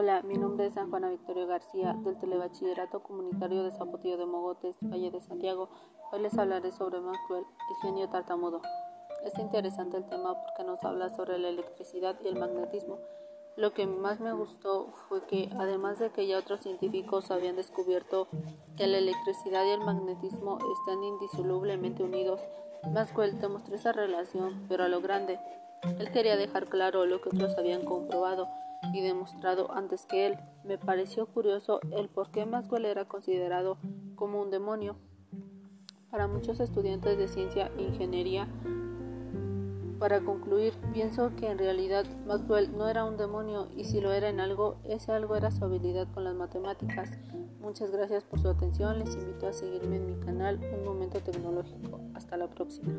Hola, mi nombre es San Juana Victoria García del Telebachillerato Comunitario de Zapotillo de Mogotes, Valle de Santiago. Hoy les hablaré sobre Maxwell, el genio tartamudo. Es interesante el tema porque nos habla sobre la electricidad y el magnetismo. Lo que más me gustó fue que, además de que ya otros científicos habían descubierto que la electricidad y el magnetismo están indisolublemente unidos, Maxwell demostró esa relación, pero a lo grande. Él quería dejar claro lo que otros habían comprobado y demostrado antes que él. Me pareció curioso el por qué Maxwell era considerado como un demonio. Para muchos estudiantes de ciencia e ingeniería, para concluir, pienso que en realidad Maxwell no era un demonio y si lo era en algo, ese algo era su habilidad con las matemáticas. Muchas gracias por su atención, les invito a seguirme en mi canal Un Momento Tecnológico. Hasta la próxima.